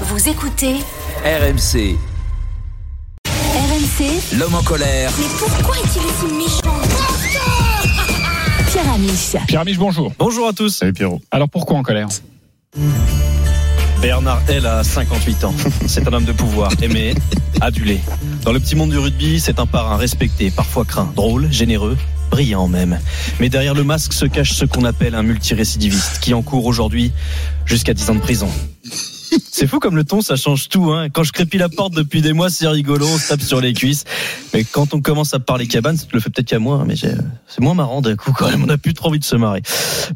Vous écoutez RMC, RMC. l'homme en colère. Mais pourquoi est-il si méchant Pierre Amiche. Pierre Amiche, bonjour. Bonjour à tous. Salut Pierrot. Alors pourquoi en colère Bernard L a 58 ans. C'est un homme de pouvoir, aimé, adulé. Dans le petit monde du rugby, c'est un parrain respecté, parfois craint, drôle, généreux, brillant même. Mais derrière le masque se cache ce qu'on appelle un multirécidiviste qui encourt aujourd'hui jusqu'à 10 ans de prison. C'est fou comme le ton, ça change tout. Hein. Quand je crépille la porte depuis des mois, c'est rigolo, on se tape sur les cuisses. Mais quand on commence à parler cabane, ça le fait peut-être qu'à moi, hein, mais c'est moins marrant d'un coup quand même. On n'a plus trop envie de se marrer.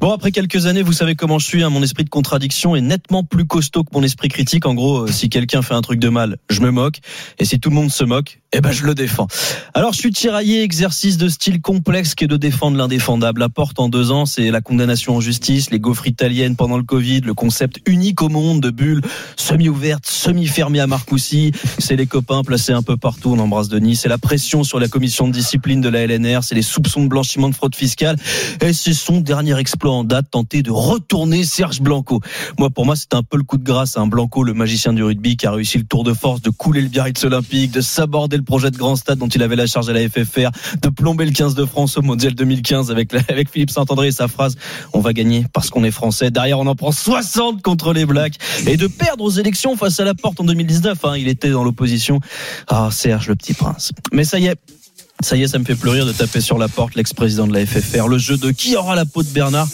Bon, après quelques années, vous savez comment je suis. hein, mon esprit de contradiction est nettement plus costaud que mon esprit critique. En gros, euh, si quelqu'un fait un truc de mal, je me moque. Et si tout le monde se moque, eh ben je le défends. Alors je suis tiraillé, exercice de style complexe qui est de défendre l'indéfendable. La porte en deux ans, c'est la condamnation en justice, les gaufres italiennes pendant le Covid, le concept unique au monde de bulles semi-ouverte, semi-fermée à Marcoussis. C'est les copains placés un peu partout. On embrasse Denis. C'est la pression sur la commission de discipline de la LNR. C'est les soupçons de blanchiment de fraude fiscale. Et c'est son dernier exploit en date, tenter de retourner Serge Blanco. Moi, pour moi, c'est un peu le coup de grâce à un Blanco, le magicien du rugby, qui a réussi le tour de force de couler le Biarritz olympique, de s'aborder le projet de grand stade dont il avait la charge à la FFR, de plomber le 15 de France au mondial 2015 avec, avec Philippe Saint-André et sa phrase on va gagner parce qu'on est français. Derrière, on en prend 60 contre les Blacks et de perdre aux élections face à la porte en 2019. Hein, il était dans l'opposition. Ah, Serge, le petit prince. Mais ça y est. Ça y est, ça me fait pleurir de taper sur la porte l'ex-président de la FFR. Le jeu de qui aura la peau de Bernard?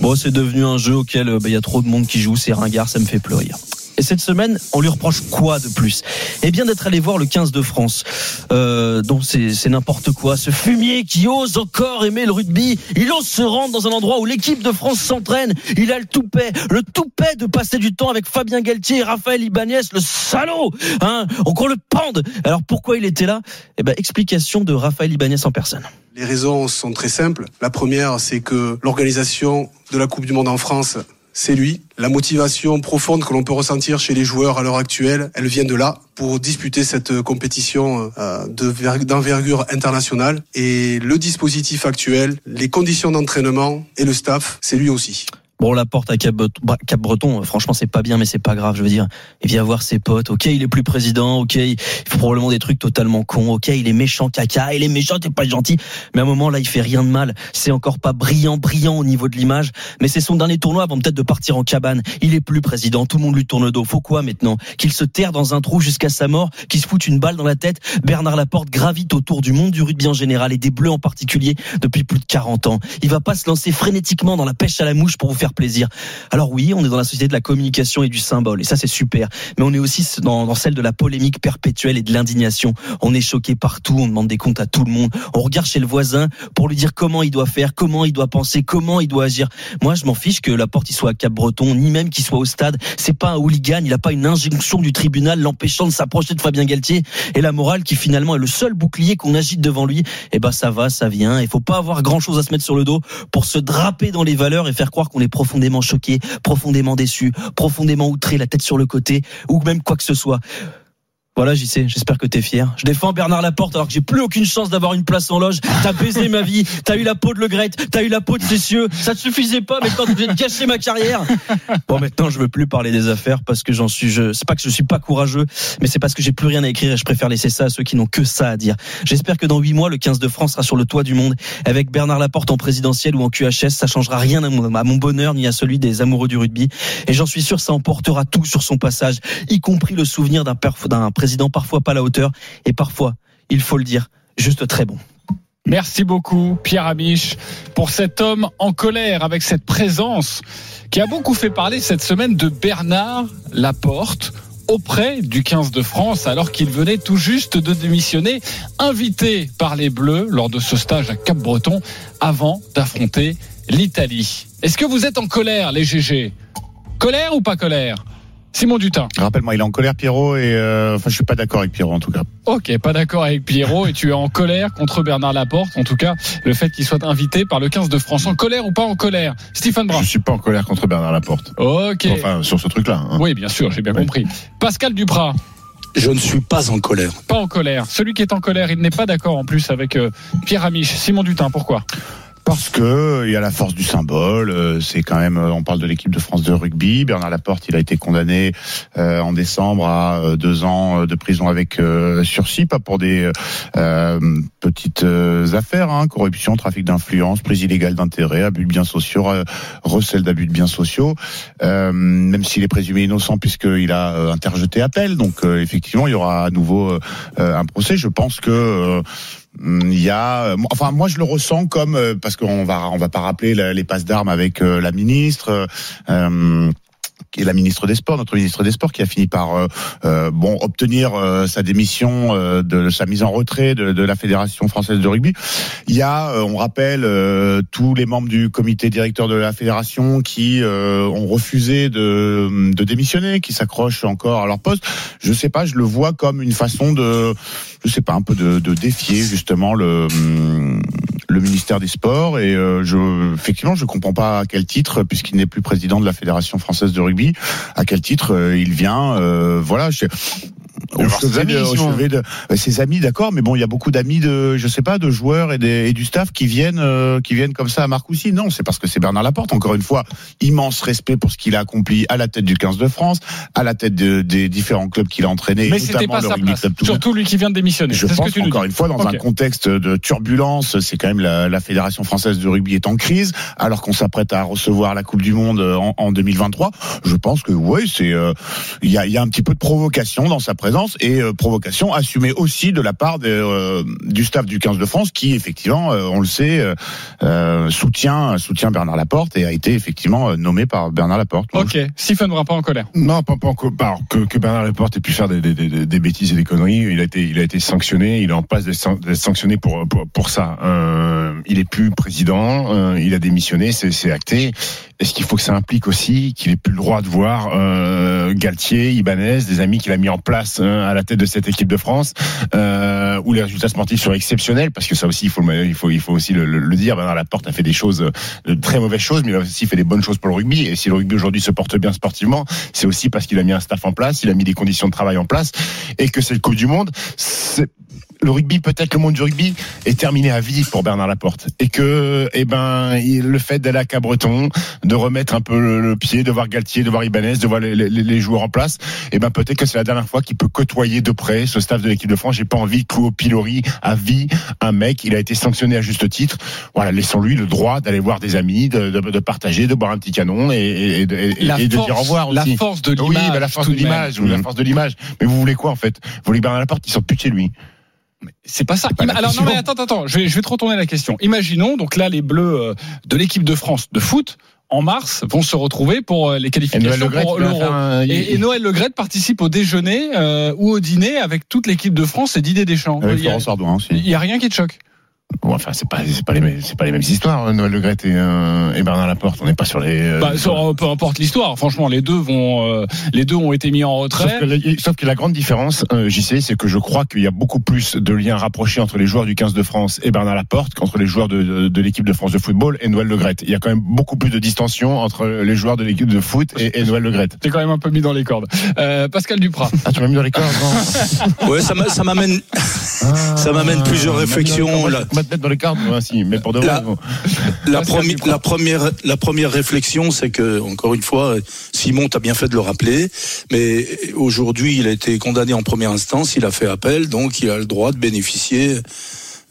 Bon, c'est devenu un jeu auquel euh, bah, il y a trop de monde qui joue. C'est ringard, ça me fait pleurir. Et cette semaine, on lui reproche quoi de plus? Eh bien, d'être allé voir le 15 de France. Euh, donc c'est n'importe quoi. Ce fumier qui ose encore aimer le rugby, il ose se rendre dans un endroit où l'équipe de France s'entraîne. Il a le toupet, le toupet de passer du temps avec Fabien Galtier et Raphaël Ibanez, le salaud hein On qu'on le pende Alors pourquoi il était là? Eh ben, explication de Raphaël Ibanez en personne. Les raisons sont très simples. La première, c'est que l'organisation de la Coupe du Monde en France, c'est lui. La motivation profonde que l'on peut ressentir chez les joueurs à l'heure actuelle, elle vient de là pour disputer cette compétition euh, de ver- d'envergure internationale. Et le dispositif actuel, les conditions d'entraînement et le staff, c'est lui aussi. Bon, la porte à Cap, bah, euh, franchement, c'est pas bien, mais c'est pas grave. Je veux dire, il vient voir ses potes. Ok, il est plus président. Ok, il fait probablement des trucs totalement cons. Ok, il est méchant, caca. Il est méchant, t'es pas gentil. Mais à un moment là, il fait rien de mal. C'est encore pas brillant, brillant au niveau de l'image. Mais c'est son dernier tournoi avant peut-être de partir en cabane. Il est plus président. Tout le monde lui tourne le dos. Faut quoi maintenant? Qu'il se terre dans un trou jusqu'à sa mort, qu'il se foute une balle dans la tête. Bernard Laporte gravite autour du monde du rugby en général et des Bleus en particulier depuis plus de 40 ans. Il va pas se lancer frénétiquement dans la pêche à la mouche pour vous faire plaisir. Alors oui, on est dans la société de la communication et du symbole, et ça c'est super. Mais on est aussi dans, dans celle de la polémique perpétuelle et de l'indignation. On est choqué partout, on demande des comptes à tout le monde. On regarde chez le voisin pour lui dire comment il doit faire, comment il doit penser, comment il doit agir. Moi, je m'en fiche que la porte il soit à Cap-Breton, ni même qu'il soit au stade. C'est pas un hooligan, il a pas une injonction du tribunal l'empêchant de s'approcher de Fabien Galtier. Et la morale qui finalement est le seul bouclier qu'on agite devant lui, eh ben ça va, ça vient. Il faut pas avoir grand chose à se mettre sur le dos pour se draper dans les valeurs et faire croire qu'on est profondément choqué, profondément déçu, profondément outré, la tête sur le côté, ou même quoi que ce soit. Voilà, j'y sais, j'espère que t'es fier. Je défends Bernard Laporte alors que j'ai plus aucune chance d'avoir une place en loge. T'as baisé ma vie, t'as eu la peau de Le Gret, t'as eu la peau de Cessieux. Ça te suffisait pas, mais quand tu viens de gâcher ma carrière. Bon, maintenant, je veux plus parler des affaires parce que j'en suis, je, c'est pas que je suis pas courageux, mais c'est parce que j'ai plus rien à écrire et je préfère laisser ça à ceux qui n'ont que ça à dire. J'espère que dans huit mois, le 15 de France sera sur le toit du monde avec Bernard Laporte en présidentiel ou en QHS. Ça changera rien à mon, bonheur ni à celui des amoureux du rugby. Et j'en suis sûr, ça emportera tout sur son passage, y compris le souvenir d'un, d'un parfois pas la hauteur et parfois, il faut le dire, juste très bon. Merci beaucoup Pierre Amiche pour cet homme en colère avec cette présence qui a beaucoup fait parler cette semaine de Bernard Laporte auprès du 15 de France alors qu'il venait tout juste de démissionner, invité par les Bleus lors de ce stage à Cap-Breton avant d'affronter l'Italie. Est-ce que vous êtes en colère les GG Colère ou pas colère? Simon Dutin. Rappelle-moi, il est en colère, Pierrot, et euh, enfin, je suis pas d'accord avec Pierrot en tout cas. Ok, pas d'accord avec Pierrot et tu es en colère contre Bernard Laporte. En tout cas, le fait qu'il soit invité par le 15 de France. En colère ou pas en colère? Stéphane Brun. Je suis pas en colère contre Bernard Laporte. Ok. Enfin, sur ce truc-là. hein. Oui, bien sûr, j'ai bien Oui. compris. Pascal Duprat, Je ne suis pas en colère. pas en colère. Celui qui est en colère, il n'est pas d'accord en plus avec euh, Pierre Amiche. Simon Dutin, pourquoi? Parce que il y a la force du symbole. euh, C'est quand même, euh, on parle de l'équipe de France de rugby. Bernard Laporte, il a été condamné euh, en décembre à euh, deux ans euh, de prison avec euh, sursis, pas pour des euh, petites euh, affaires, hein, corruption, trafic d'influence, prise illégale d'intérêt, abus de biens sociaux, euh, recel d'abus de biens sociaux. Euh, même s'il est présumé innocent puisqu'il a euh, interjeté appel, donc euh, effectivement, il y aura à nouveau euh, euh, un procès. Je pense que euh, il y a, euh, enfin moi je le ressens comme euh, parce qu'on va on va pas rappeler les passes d'armes avec euh, la ministre. Est la ministre des Sports, notre ministre des Sports, qui a fini par euh, euh, bon obtenir euh, sa démission, euh, de sa mise en retrait de, de la Fédération française de rugby. Il y a, euh, on rappelle, euh, tous les membres du comité directeur de la fédération qui ont refusé de, de démissionner, qui s'accrochent encore à leur poste. Je sais pas, je le vois comme une façon de, je sais pas, un peu de, de défier justement le hum, le ministère des Sports et euh, je effectivement je comprends pas à quel titre puisqu'il n'est plus président de la fédération française de rugby à quel titre euh, il vient euh, voilà au chevet amis, de, au sinon. chevet de euh, ses amis d'accord mais bon il y a beaucoup d'amis de je sais pas de joueurs et, des, et du staff qui viennent euh, qui viennent comme ça à Marcoussis non c'est parce que c'est Bernard Laporte encore une fois immense respect pour ce qu'il a accompli à la tête du 15 de France à la tête de- des différents clubs qu'il a entraînés Mais notamment pas le Rugby. Club. Surtout lui qui vient de démissionner. Je pense que encore une fois dans un contexte de turbulence, c'est quand même la, la fédération française de rugby est en crise, alors qu'on s'apprête à recevoir la Coupe du Monde en, en 2023. Je pense que oui, c'est euh, il y, a, il y a un petit peu de provocation dans sa présence et euh, provocation assumée aussi de la part euh, du staff du 15 de France qui effectivement, euh, on le sait, soutient soutient Bernard Laporte et a été effectivement nommé par Bernard Laporte. Ok, Stephen ne pas en colère. Non, pas, pas encore. Alors, que, que Bernard Laporte ait pu faire des, des, des, des bêtises et des conneries, il a été, il a été sanctionné, il est en passe d'être san- d'être sanctionné pour, pour, pour ça. Euh, il est plus président, euh, il a démissionné, c'est c'est acté. Est-ce qu'il faut que ça implique aussi qu'il ait plus le droit de voir euh, Galtier, Ibanez, des amis qu'il a mis en place à la tête de cette équipe de France, euh, où les résultats sportifs sont exceptionnels, parce que ça aussi, il faut, il faut, il faut aussi le, le- le dire. Bernard Laporte a fait des choses, de très mauvaises choses, mais il a aussi fait des bonnes choses pour le rugby. Et si le rugby aujourd'hui se porte bien sportivement, c'est aussi parce qu'il a mis un staff en place, il a mis des conditions de travail en place, et que cette Coupe du Monde, le rugby, peut-être le monde du rugby, est terminé à vie pour Bernard Laporte. Et que, eh ben, il- le fait d'aller à Cabreton, de remettre un peu le, le pied, de voir Galtier, de voir Ibanez, de voir les, les- les joueurs en place, eh ben, peut-être que c'est la dernière fois qu'il peut côtoyer de près ce staff de l'équipe de France. J'ai pas envie de clouer au pilori à vie un mec. Il a été sanctionné à juste titre. Voilà, laissons-lui le droit d'aller voir des amis, de, de, de partager, de boire un petit canon et, et, et de- et- La et de dire au revoir la aussi. force de l'image. Oui, bah, la force de l'image, la force de l'image. Mais vous voulez quoi en fait? Vous voulez que Bernard Laporte, il sorte plus de chez lui. C'est pas ça. pas Alors non mais attends, attends, je vais, je vais te retourner la question. Imaginons donc là les Bleus euh, de l'équipe de France de foot en mars vont se retrouver pour euh, les qualifications Noël pour l'Euro. un- Et, et Noël Le Graët participe au déjeuner euh, ou au dîner avec toute l'équipe de France et Didier Deschamps. Avec Il y a- y a rien qui te choque. Bon, enfin, c'est pas, c'est pas les, mêmes- c'est pas les mêmes histoires. hein, Noël Le Graët et, euh, et Bernard Laporte. On n'est pas sur les. euh, Bah, ça, peu importe l'histoire. Franchement, les deux vont, euh, les deux ont été mis en Sauf retrait. que, la- sauf que la grande différence, euh, j'y sais, c'est que je crois qu'il y a beaucoup plus de liens rapprochés entre les joueurs du 15 de France et Bernard Laporte qu'entre les joueurs de, de, de l'équipe de France de football et Noël Le Graët. Il y a quand même beaucoup plus de distension entre les joueurs de l'équipe de foot et, et Noël Le Graët. T'es quand même un peu mis dans les cordes. Euh, Pascal Duprat. Ah, tu m'as mis dans les cordes non? Ouais, ça m'a- ça m'amène. Ça m'amène plusieurs réflexions, mettre dans les cordes, moi, si, mais pour de vrai. La- bon. La, Pascal premi- Duprat. la première, la première réflexion, c'est que, encore une fois, Simon, t'as bien fait de le rappeler, mais aujourd'hui, il a été condamné en première instance, il a fait appel, donc il a le droit de bénéficier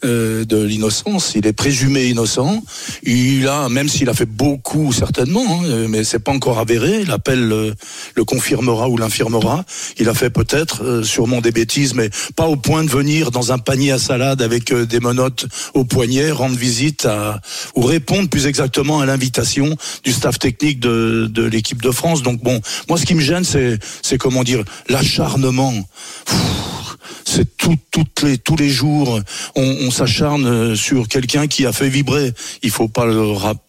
euh, de l'innocence. Il est présumé innocent. Il a, même s'il a fait beaucoup certainement, hein, mais c'est pas encore avéré. L'appel euh, le confirmera ou l'infirmera. Il a fait peut-être, euh, sûrement des bêtises, mais pas au point de venir dans un panier à salade avec euh, des menottes au poignet, rendre visite à ou répondre plus exactement à l'invitation du staff technique de, de l'équipe de France. Donc bon, moi ce qui me gêne, c'est c'est comment dire l'acharnement. C'est tout, toutes les, tous les jours, on, on s'acharne euh, sur quelqu'un qui a fait vibrer, il faut pas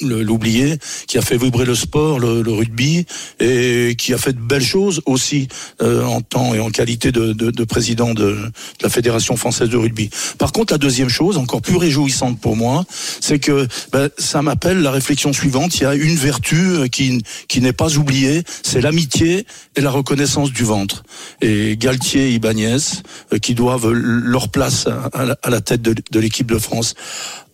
l'oublier, qui a fait vibrer le sport, le, le rugby, et qui a fait de belles choses aussi euh, en temps et en qualité de, de, de président de, de la Fédération française de rugby. Par contre, la deuxième chose, encore plus réjouissante pour moi, c'est que ben, ça m'appelle la réflexion suivante. Il y a une vertu euh, qui, qui n'est pas oubliée, c'est l'amitié et la reconnaissance du ventre. Et Galtier Ibanez, qui doivent leur place à, la, tête de l'équipe de France,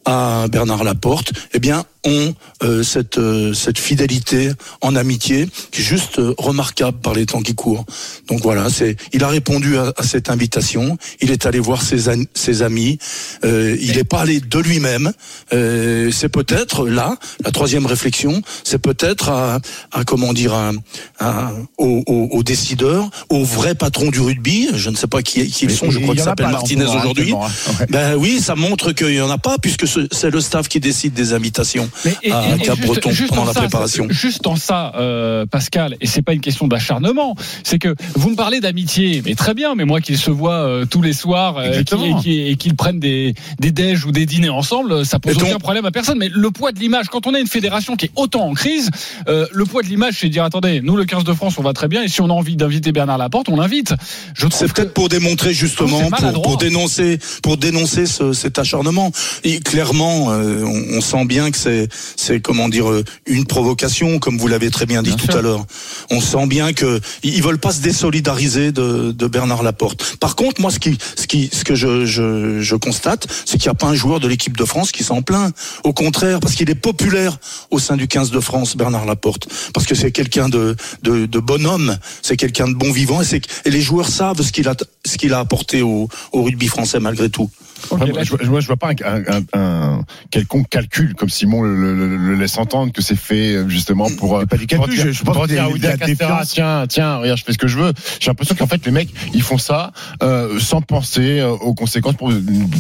à Bernard Laporte, eh bien, ont euh, cette euh, cette fidélité en amitié qui est juste euh, remarquable par les temps qui courent. Donc voilà, c'est il a répondu à, à cette invitation. Il est allé voir ses an- ses amis. Euh, il n'est pas allé de lui-même. Euh, c'est peut-être là la troisième réflexion. C'est peut-être à, à comment dire à, à- aux, aux- aux décideurs, aux vrais patrons du rugby. Je ne sais pas qui, qui ils sont. Je crois là, en Martinez aujourd'hui. hein. Ouais. Ben oui, ça montre qu'il y en a pas puisque ce- c'est le staff qui décide des invitations Mais et- à et- et Cap-Breton pendant en la ça, préparation. Juste en ça, euh, Pascal, et c'est pas une question d'acharnement, c'est que vous me parlez d'amitié, mais très bien, mais moi qu'ils se voient euh, tous les soirs euh, et qu'ils- Exactement. et qu'ils et qu'ils prennent des, des déj ou des dîners ensemble, ça pose Et aucun problème à personne. Mais le poids de l'image, quand on a une fédération qui est autant en crise, euh, le poids de l'image, c'est de dire attendez, nous le 15 de France, on va très bien, et si on a envie d'inviter Bernard Laporte, on l'invite. Je C'est que peut-être pour démontrer justement, pour, dénoncer, pour dénoncer ce- cet acharnement. Et clairement, euh, on, on sent bien que c'est, c'est comment dire, euh, une provocation, comme vous l'avez très bien dit Bien tout sûr. à l'heure. On sent bien que ils ils veulent pas se désolidariser de, de Bernard Laporte. Par contre, moi, ce qui, ce qui, ce que je, je, je constate, c'est qu'il n'y a pas un joueur de l'équipe de France qui s'en plaint. Au contraire, parce qu'il est populaire au sein du 15 de France, Bernard Laporte, parce que c'est quelqu'un de, de, de bonhomme, c'est quelqu'un de bon vivant, et, c'est, et les joueurs savent ce qu'il a, ce qu'il a apporté au, au rugby français malgré tout. Ok, Moi, là, je, vois- moi, je vois pas un, un- un- quelconque calcul, comme Simon le, le- le- le laisse entendre, que c'est fait euh, justement pour. euh, pas du calcul, je- je pense dire a à eu Ouida de la Castera, défiance. Tiens, tiens, regarde, je fais ce que je veux. J'ai l'impression qu'en fait, les mecs, ils font ça euh, sans penser euh, aux conséquences pour de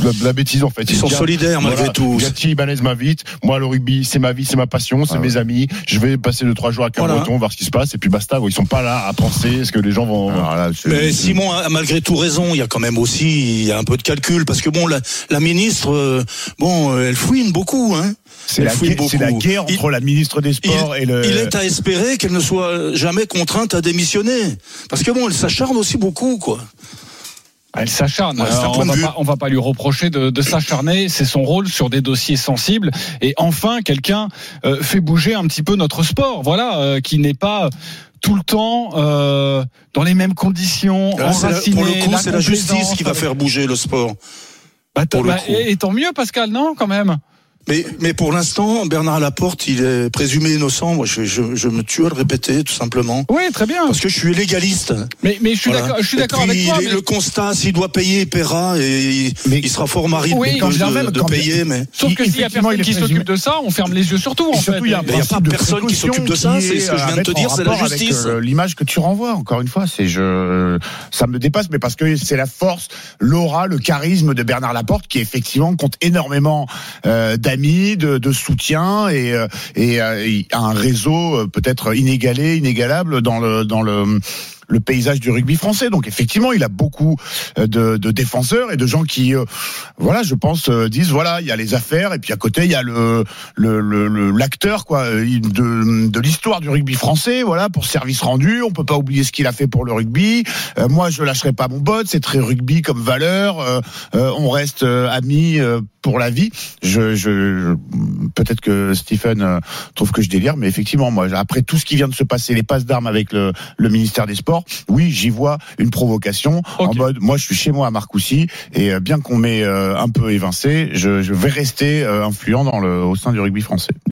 la, de la bêtise, en fait. Ils sont disent, solidaires malgré voilà, tout. Gatti Ibanez m'invite. Moi, le rugby, c'est ma vie, c'est ma passion, c'est Ah mes amis. Je vais passer deux trois jours à Voilà. Cabreton, voir ce qui se passe, et puis basta. Ils sont pas là à penser ce que les gens vont. Alors là, Mais Simon a malgré tout raison. Il y a quand même aussi, il y a un peu de calcul parce que bon, la, la ministre, euh, bon, euh, elle fouine beaucoup, hein. c'est la, guerre- Il- entre la ministre des Sports et le. Il est à espérer qu'elle ne soit jamais contrainte à démissionner. Parce que bon, elle s'acharne aussi beaucoup, quoi. Elle s'acharne. Ouais, on, on va pas lui reprocher de, de s'acharner. C'est son rôle sur des dossiers sensibles. Et enfin, quelqu'un euh, fait bouger un petit peu notre sport. Voilà, euh, qui n'est pas tout le temps euh, dans les mêmes conditions. Là, la- enraciné, pour le coup, c'est la justice qui va faire bouger le sport. Bah, bah, et tant mieux, Pascal, non, quand même? Mais, mais pour l'instant, Bernard Laporte, il est présumé innocent. Moi, je, je, je me tue à le répéter, tout simplement. Oui, très bien. Parce que je suis légaliste. Mais, mais je suis Voilà. d'accord. Je suis Et d'accord puis, avec toi. mais- Le constat, s'il doit payer, il paiera et il, Mais- il sera fort mari Oui, de, quand de- même, de payer. Mais Sauf que s'il y a personne qui s'occupe de ça, on ferme les yeux sur tout. En surtout, fait. il y a pas de personne qui s'occupe de ça, c'est est ce que je viens de te dire, c'est la justice. euh, L'image que tu renvoies, encore une fois, c'est je, ça me dépasse, mais parce que c'est la force, l'aura, le charisme de Bernard Laporte qui effectivement compte énormément euh, de, soutien et, euh, et, euh, a un réseau euh, peut-être inégalé, inégalable dans le dans le le paysage du rugby français. Donc effectivement, il a beaucoup euh, de, de défenseurs et de gens qui, euh, voilà, je pense, euh, disent voilà, il y a les affaires et puis à côté il y a le le le- l'acteur quoi de de l'histoire du rugby français. Voilà, pour service rendu, on peut pas oublier ce qu'il a fait pour le rugby. Moi, je lâcherai pas mon bot. C'est très rugby comme valeur. On reste amis pour la vie. Je, je, je- peut-être que Stephen trouve que je délire, mais effectivement, moi, après tout ce qui vient de se passer, les passes d'armes avec le, le ministère des Sports, oui, j'y vois une provocation en mode, moi, je suis chez moi à Marcoussis et euh, bien qu'on m'ait euh, un peu évincé, je, je vais rester euh, influent dans le, au sein du rugby français.